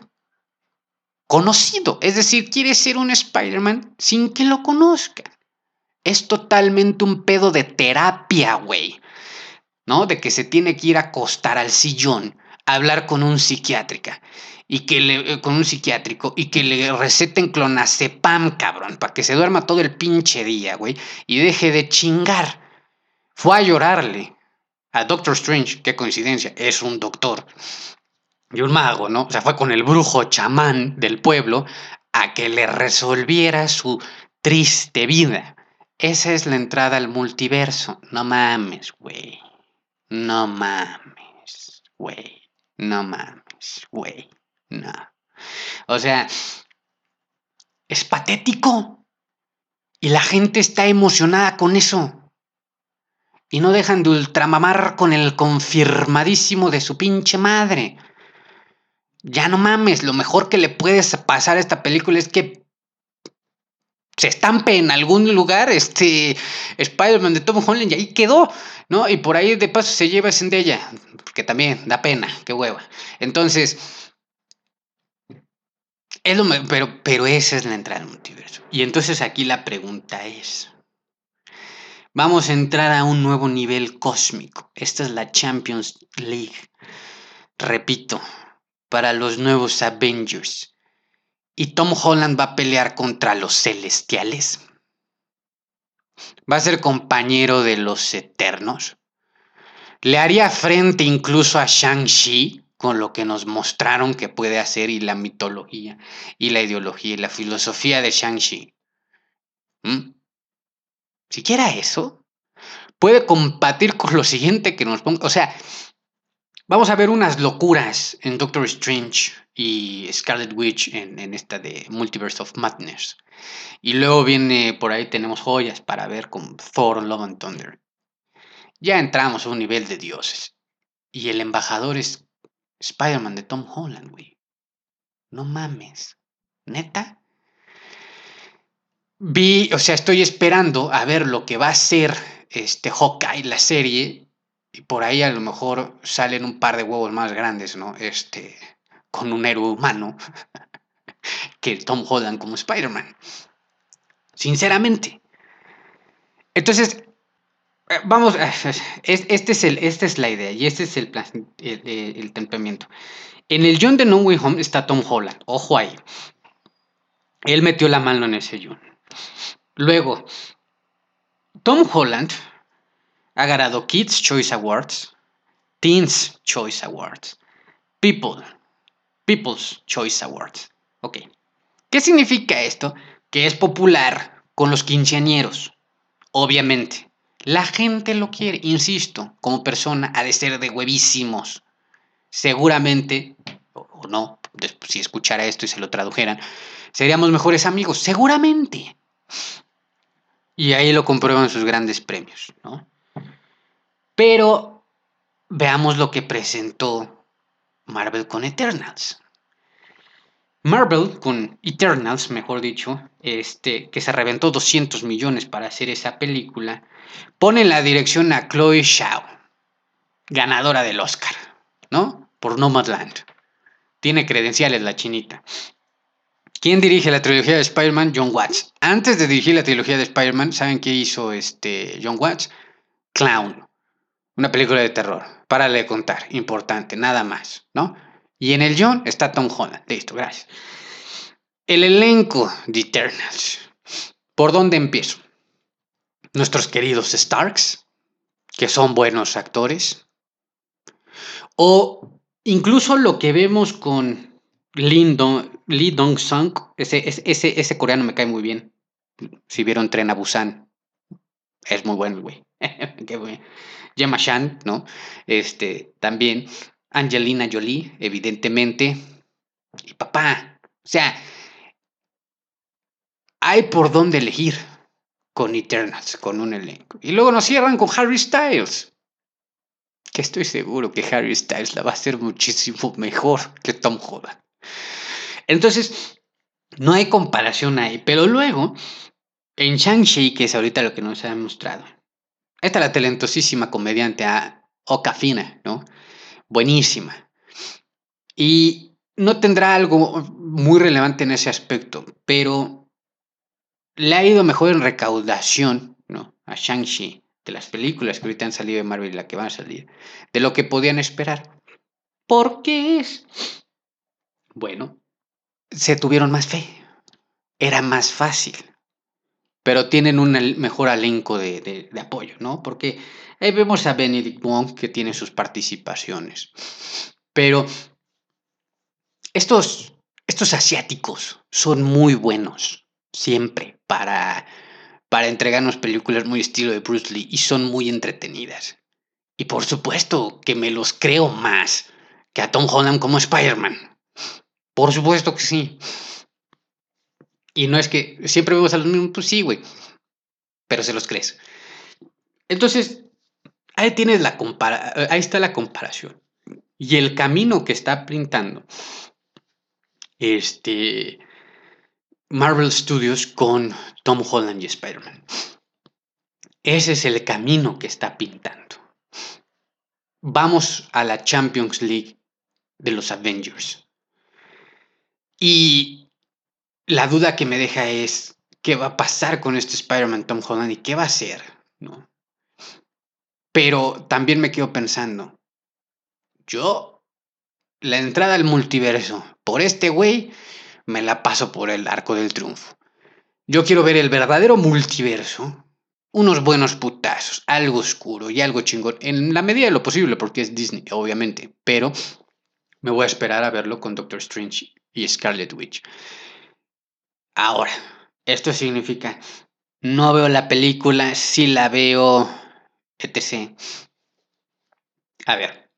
conocido. Es decir, quiere ser un Spider-Man sin que lo conozcan. Es totalmente un pedo de terapia, güey. ¿No? De que se tiene que ir a acostar al sillón, a hablar con un psiquiátrica y que le, eh, con un psiquiátrico y que le receten clonazepam, cabrón, para que se duerma todo el pinche día, güey, y deje de chingar. Fue a llorarle a Doctor Strange, qué coincidencia, es un doctor y un mago, ¿no? O sea, fue con el brujo chamán del pueblo a que le resolviera su triste vida. Esa es la entrada al multiverso. No mames, güey. No mames, güey. No mames, güey. No. O sea, es patético. Y la gente está emocionada con eso. Y no dejan de ultramamar con el confirmadísimo de su pinche madre. Ya no mames, lo mejor que le puedes pasar a esta película es que se estampe en algún lugar este Spider-Man de Tom Holland y ahí quedó, ¿no? Y por ahí de paso se lleva ella, que también da pena, qué hueva. Entonces, es lo, pero, pero esa es la entrada al multiverso. Y entonces aquí la pregunta es, vamos a entrar a un nuevo nivel cósmico. Esta es la Champions League. Repito, para los nuevos Avengers y Tom Holland va a pelear contra los celestiales. Va a ser compañero de los eternos. Le haría frente incluso a Shang-Chi con lo que nos mostraron que puede hacer y la mitología y la ideología y la filosofía de Shang-Chi. ¿Mm? Siquiera eso puede combatir con lo siguiente que nos ponga. O sea, Vamos a ver unas locuras en Doctor Strange y Scarlet Witch en, esta de Multiverse of Madness. Y luego viene por ahí tenemos joyas para ver con Thor, Love and Thunder. Ya entramos a un nivel de dioses. Y el embajador es Spider-Man de Tom Holland, güey. No mames. ¿Neta? Vi, o sea, estoy esperando a ver lo que va a ser este Hawkeye, la serie, y por ahí a lo mejor salen un par de huevos más grandes, ¿no? Este, con un héroe humano que Tom Holland como Spider-Man. Sinceramente. Entonces, vamos, este es el, esta es la idea y este es el, plan, el, temperamento. En el John de No Way Home está Tom Holland, ojo ahí. Él metió la mano en ese John. Luego, Tom Holland ha ganado Kids Choice Awards, Teens Choice Awards, People, People's Choice Awards. Ok. ¿Qué significa esto? Que es popular con los quinceañeros. Obviamente. La gente lo quiere, insisto, como persona ha de ser de huevísimos. Seguramente, o no, si escuchara esto y se lo tradujeran, seríamos mejores amigos, seguramente. Y ahí lo comprueban sus grandes premios, ¿no? Pero veamos lo que presentó Marvel con Eternals. Marvel con Eternals, mejor dicho, este, que se reventó 200 millones para hacer esa película, pone en la dirección a Chloe Shao, ganadora del Oscar, ¿no? Por Nomadland. Tiene credenciales la chinita. ¿Quién dirige la trilogía de Spider-Man? John Watts. Antes de dirigir la trilogía de Spider-Man, ¿saben qué hizo este John Watts? Clown. Una película de terror. Párale de contar. Importante, nada más, ¿no? Y en el John está Tom Holland. Listo, gracias. El elenco de Eternals. ¿Por dónde empiezo? Nuestros queridos Starks, que son buenos actores. O incluso lo que vemos con Lee Dong-sung. Ese, ese, ese coreano me cae muy bien. Si vieron Tren a Busan. Es muy bueno, güey. Qué bueno. Gemma Chan, ¿no? Este, también Angelina Jolie, evidentemente. Y papá, o sea, hay por dónde elegir con Eternals, con un elenco. Y luego nos cierran con Harry Styles. Que estoy seguro que Harry Styles la va a hacer muchísimo mejor que Tom Holland. Entonces, No hay comparación ahí, pero luego, en Shang-Chi, que es ahorita lo que nos ha mostrado, esta la talentosísima comediante a Okafina, ¿no? Buenísima. Y no tendrá algo muy relevante en ese aspecto, pero le ha ido mejor en recaudación, ¿no? A Shang-Chi, de las películas que ahorita han salido de Marvel y la que van a salir, de lo que podían esperar. ¿Por qué es? Bueno, se tuvieron más fe. Era más fácil. Pero tienen un mejor elenco de, apoyo, ¿no? Porque ahí vemos a Benedict Wong que tiene sus participaciones. Pero estos, estos asiáticos son muy buenos, siempre, para, para entregarnos películas muy estilo de Bruce Lee y son muy entretenidas. Y por supuesto que me los creo más que a Tom Holland como Spider-Man. Por supuesto que sí. Y no es que siempre vemos a los mismos, pues sí, güey. Pero se los crees. Entonces, ahí tienes la compara ahí está la comparación. Y el camino que está pintando este Marvel Studios con Tom Holland y Spider-Man. Ese es el camino que está pintando. Vamos a la Champions League de los Avengers. Y la duda que me deja es, ¿qué va a pasar con este Spider-Man Tom Holland y qué va a hacer? ¿No? Pero también me quedo pensando, yo, la entrada al multiverso, por este güey, me la paso por el arco del triunfo. Yo quiero ver el verdadero multiverso, unos buenos putazos, algo oscuro y algo chingón, en la medida de lo posible, porque es Disney, obviamente, pero me voy a esperar a verlo con Doctor Strange y Scarlet Witch. Ahora, esto significa, no veo la película, si la veo, etc. A ver,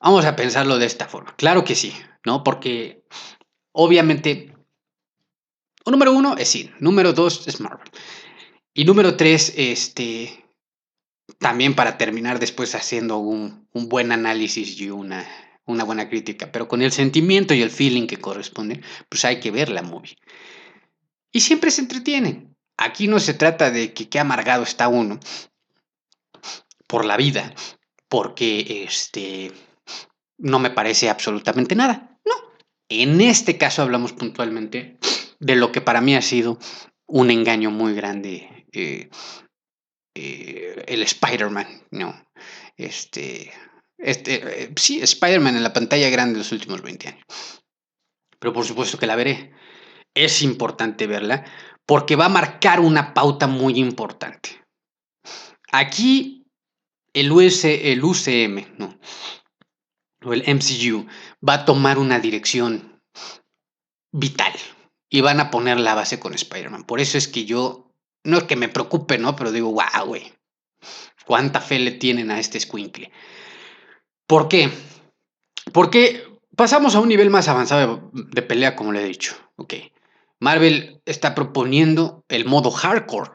vamos a pensarlo de esta forma. Claro que sí, ¿no? Porque obviamente, número uno es sí, número dos es Marvel. Y número tres, este, también para terminar después haciendo un, un buen análisis y una una buena crítica, pero con el sentimiento y el feeling que corresponde, pues hay que ver la movie. Y siempre se entretiene. Aquí no se trata de que qué amargado está uno por la vida, porque este no me parece absolutamente nada. No. En este caso hablamos puntualmente de lo que para mí ha sido un engaño muy grande. Eh, eh, el Spider-Man, ¿no? Este, este, eh, sí, Spider-Man en la pantalla grande de los últimos 20 años. Pero por supuesto que la veré. Es importante verla porque va a marcar una pauta muy importante. Aquí el, el UCM, no, o el MCU, va a tomar una dirección vital y van a poner la base con Spider-Man. Por eso es que yo, no es que me preocupe, ¿no? Pero digo, wow, güey, cuánta fe le tienen a este squinkle. ¿Por qué? Porque pasamos a un nivel más avanzado de, pelea, como le he dicho. Ok. Marvel está proponiendo el modo hardcore,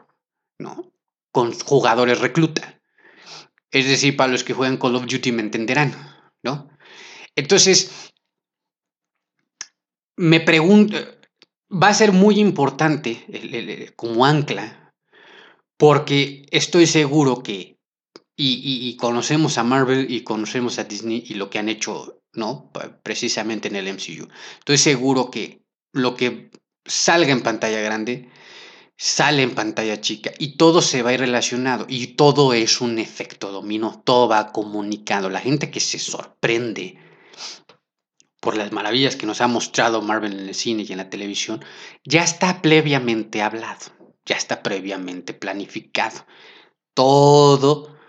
¿no? Con jugadores recluta. Es decir, para los que juegan Call of Duty me entenderán, ¿no? Entonces, me pregunto, va a ser muy importante como ancla, porque estoy seguro que y, conocemos a Marvel y conocemos a Disney y lo que han hecho, ¿no? Precisamente en el MCU. Estoy seguro que lo que salga en pantalla grande sale en pantalla chica y todo se va a ir relacionado y todo es un efecto dominó, todo va comunicado. La gente que se sorprende por las maravillas que nos ha mostrado Marvel en el cine y en la televisión, ya está previamente hablado, ya está previamente planificado. Todo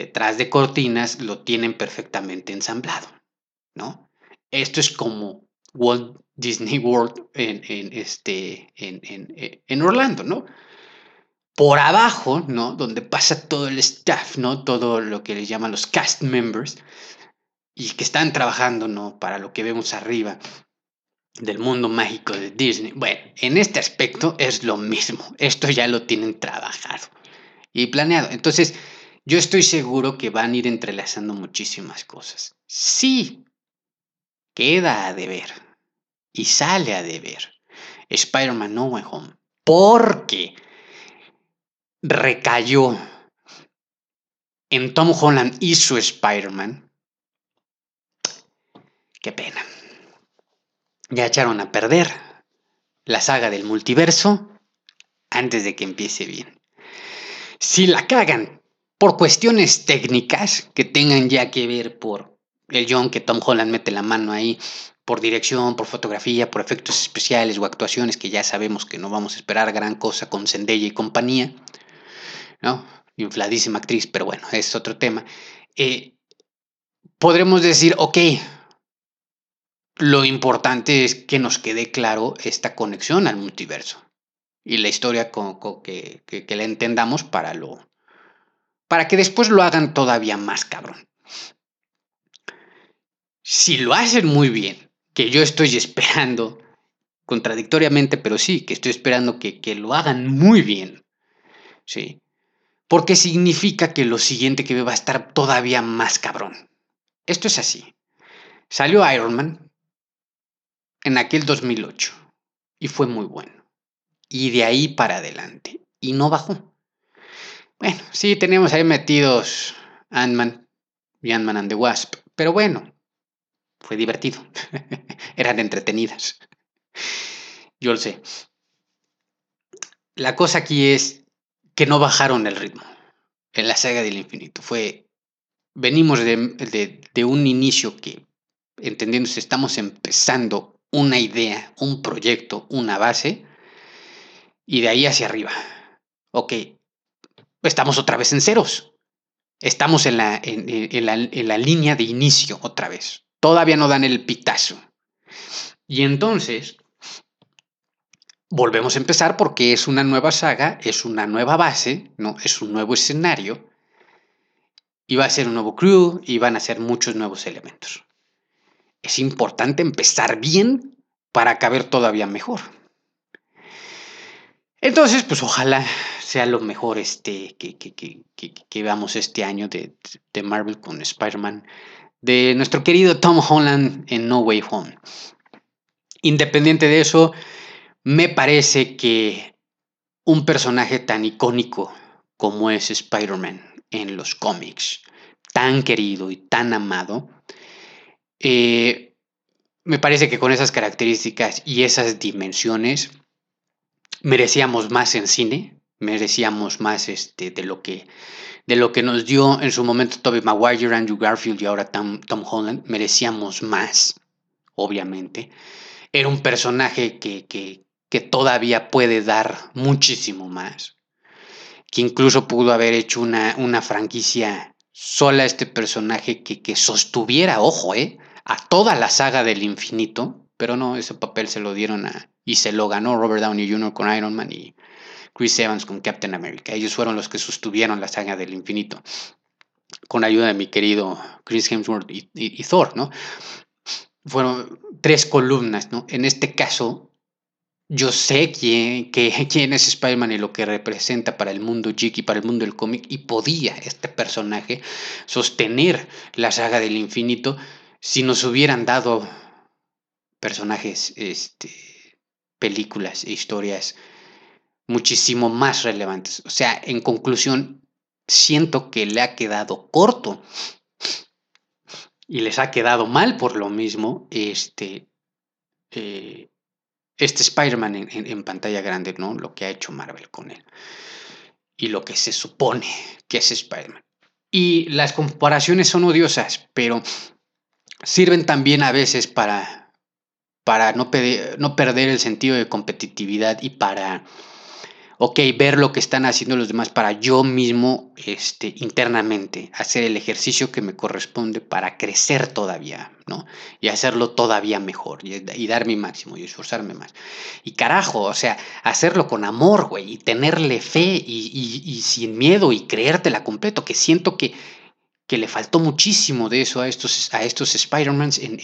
detrás de cortinas lo tienen perfectamente ensamblado, ¿no? Esto es como Walt Disney World en, este, en, Orlando, ¿no? Por abajo, ¿no? Donde pasa todo el staff, ¿no? Todo lo que les llaman los cast members y que están trabajando, ¿no? Para lo que vemos arriba del mundo mágico de Disney. Bueno, en este aspecto es lo mismo. Esto ya lo tienen trabajado y planeado. Entonces, yo estoy seguro que van a ir entrelazando muchísimas cosas. Sí, queda de ver. y sale a deber Spider-Man No Way Home porque recayó en Tom Holland y su Spider-Man, qué pena. Ya echaron a perder la saga del multiverso antes de que empiece bien. Si la cagan por cuestiones técnicas que tengan ya que ver por el John que Tom Holland mete la mano ahí, por dirección, por fotografía, por efectos especiales o actuaciones que ya sabemos que no vamos a esperar gran cosa con Zendaya y compañía, ¿no? Infladísima actriz, pero bueno, es otro tema. Eh, podremos decir, ok, lo importante es que nos quede claro esta conexión al multiverso y la historia que, que, la entendamos para lo para que después lo hagan todavía más cabrón. Si lo hacen muy bien, que yo estoy esperando, contradictoriamente, pero sí, que estoy esperando que, que lo hagan muy bien, ¿sí? Porque significa que lo siguiente que ve va a estar todavía más cabrón. Esto es así. Salió Iron Man en aquel 2008 y fue muy bueno. Y de ahí para adelante. Y no bajó. Bueno, sí, tenemos ahí metidos Ant-Man y Ant-Man and the Wasp. Pero bueno, fue divertido. Eran entretenidas. Yo lo sé. La cosa aquí es que no bajaron el ritmo en la saga del infinito. Fue. Venimos de, de, un inicio que, entendiendo estamos empezando una idea, un proyecto, una base, y de ahí hacia arriba. Ok, estamos otra vez en ceros. Estamos en la, en, la, en la línea de inicio otra vez. Todavía no dan el pitazo. Y entonces, volvemos a empezar porque es una nueva saga, es una nueva base, ¿no? Es un nuevo escenario. Y va a ser un nuevo crew y van a ser muchos nuevos elementos. Es importante empezar bien para caber todavía mejor. Entonces, pues ojalá sea lo mejor este, que, que, que, que veamos este año de, de Marvel con Spider-Man de nuestro querido Tom Holland en No Way Home. Independiente de eso, me parece que un personaje tan icónico como es Spider-Man en los cómics, tan querido y tan amado, eh, me parece que con esas características y esas dimensiones merecíamos más en cine, merecíamos más este, de lo que de lo que nos dio en su momento Tobey Maguire, Andrew Garfield y ahora Tom, Holland, merecíamos más, obviamente. Era un personaje que, que, que, todavía puede dar muchísimo más, que incluso pudo haber hecho una, una franquicia sola este personaje que, que sostuviera, ojo, eh, a toda la saga del infinito, pero no, ese papel se lo dieron a, y se lo ganó Robert Downey Jr. con Iron Man y Chris Evans con Captain America. Ellos fueron los que sostuvieron la saga del infinito, con ayuda de mi querido Chris Hemsworth y, Thor, ¿no? Fueron tres columnas, ¿no? En este caso, yo sé quién, es Spider-Man y lo que representa para el mundo geek y para el mundo del cómic, y podía este personaje sostener la saga del infinito si nos hubieran dado personajes, este, películas e historias muchísimo más relevantes. O sea, en conclusión, siento que le ha quedado corto y les ha quedado mal por lo mismo este, eh, este Spider-Man en, pantalla grande, ¿no? Lo que ha hecho Marvel con él. Y lo que se supone que es Spider-Man. Y las comparaciones son odiosas, pero sirven también a veces para, para no, no perder el sentido de competitividad y para ok, ver lo que están haciendo los demás para yo mismo, este, internamente, hacer el ejercicio que me corresponde para crecer todavía, ¿no? Y hacerlo todavía mejor, y, dar mi máximo, y esforzarme más. Y carajo, o sea, hacerlo con amor, güey, y tenerle fe, y, sin miedo, y creértela completo, que siento que, que le faltó muchísimo de eso a estos, a estos Spider-Mans en,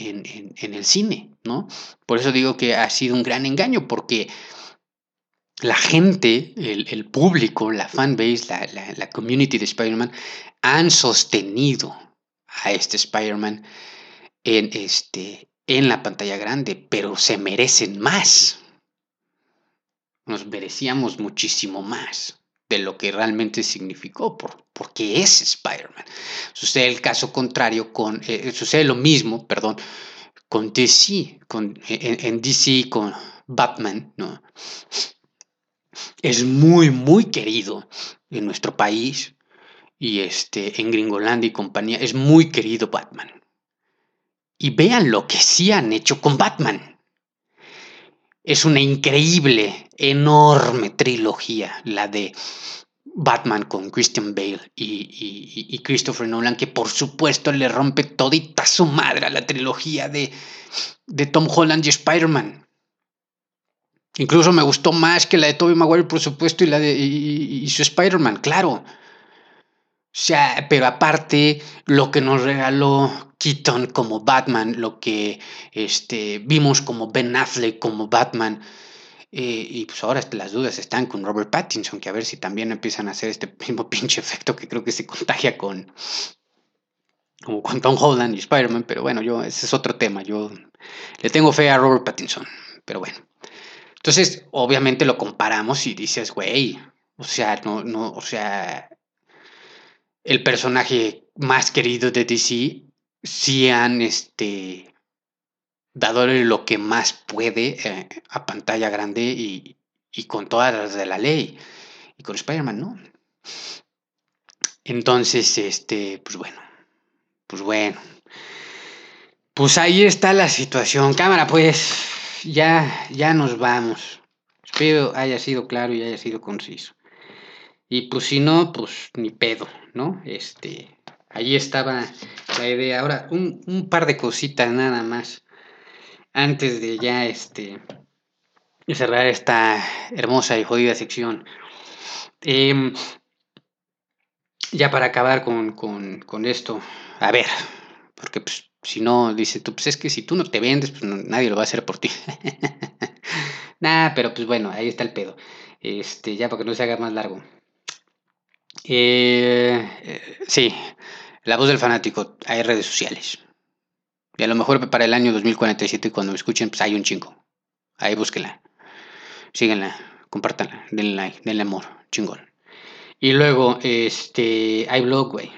en el cine, ¿no? Por eso digo que ha sido un gran engaño, porque la gente, el, público, la fanbase, la, la, community de Spider-Man han sostenido a este Spider-Man en, este, en la pantalla grande, pero se merecen más. Nos merecíamos muchísimo más de lo que realmente significó, por, porque es Spider-Man. Sucede el caso contrario con, eh, sucede lo mismo, perdón, con DC, con, en, DC con Batman, ¿no? Es muy, muy querido en nuestro país y este, en Gringolandia y compañía, es muy querido Batman. Y vean lo que sí han hecho con Batman. Es una increíble, enorme trilogía, la de Batman con Christian Bale y, Christopher Nolan, que por supuesto le rompe todita su madre a la trilogía de, de Tom Holland y Spider-Man. Incluso me gustó más que la de Tobey Maguire, por supuesto, y la de y su Spider-Man, claro. O sea, pero aparte, lo que nos regaló Keaton como Batman, lo que este, vimos como Ben Affleck como Batman, eh, y pues ahora las dudas están con Robert Pattinson, que a ver si también empiezan a hacer este mismo pinche efecto que creo que se contagia con, como con Tom Holland y Spider-Man, pero bueno, yo, ese es otro tema, yo le tengo fe a Robert Pattinson, pero bueno. Entonces, obviamente lo comparamos y dices, güey, o sea, no, no, o sea, el personaje más querido de DC, sí han este, dado lo que más puede eh, a pantalla grande y, con todas las de la ley. Y con Spider-Man, ¿no? Entonces, este, pues bueno, pues bueno. Pues ahí está la situación. Cámara, pues ya, ya nos vamos. Espero haya sido claro y haya sido conciso. Y pues si no, pues ni pedo, ¿no? Este, ahí estaba la idea. Ahora, un, par de cositas nada más. Antes de ya este cerrar esta hermosa y jodida sección. Em, ya para acabar con, con, esto. A ver, porque pues, si no, dice tú, pues es que si tú no te vendes, pues nadie lo va a hacer por ti. nah, pero pues bueno, ahí está el pedo. Este, ya para que no se haga más largo. Eh, eh, sí, la voz del fanático, hay redes sociales. Y a lo mejor para el año 2047, cuando me escuchen, pues hay un chingo. Ahí búsquenla. Síguenla, compártanla, denle like, denle amor, chingón. Y luego, este, hay blog, güey.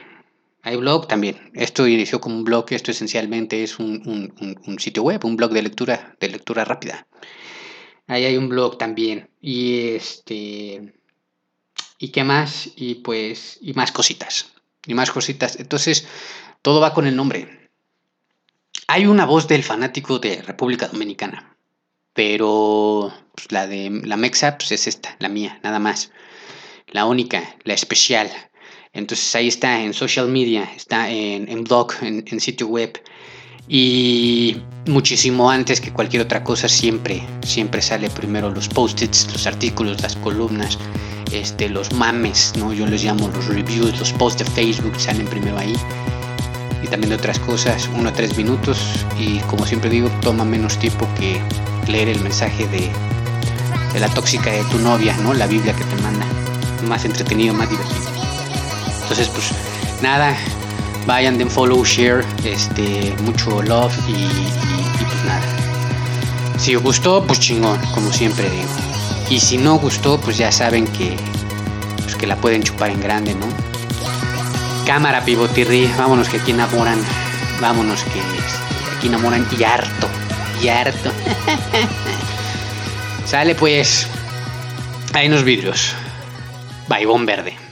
Hay blog también. Esto inició como un blog, esto esencialmente es un, un, sitio web, un blog de lectura, de lectura rápida. Ahí hay un blog también. Y este y qué más, y pues, y más cositas, y más cositas. Entonces, todo va con el nombre. Hay una voz del fanático de República Dominicana, pero pues, la de la Mexa pues, es esta, la mía, nada más. La única, la especial. Entonces ahí está en social media, está en, blog, en, en sitio web. Y muchísimo antes que cualquier otra cosa, siempre, siempre sale primero los post-its, los artículos, las columnas este, los mames, ¿no? Yo les llamo los reviews, los posts de Facebook salen primero ahí. Y también de otras cosas, uno a tres minutos. Y como siempre digo, toma menos tiempo que leer el mensaje de, de la tóxica de tu novia, ¿no? La Biblia que te manda. Más entretenido, más divertido. Entonces, pues nada, vayan, den follow, share, este, mucho love y, pues nada. Si gustó, pues chingón, como siempre digo. Y si no gustó, pues ya saben que, pues que la pueden chupar en grande, ¿no? Cámara, pivotirri, vámonos que aquí enamoran. Vámonos que este, aquí enamoran y harto. Y harto. Sale pues. Hay unos vidrios. Baibón verde.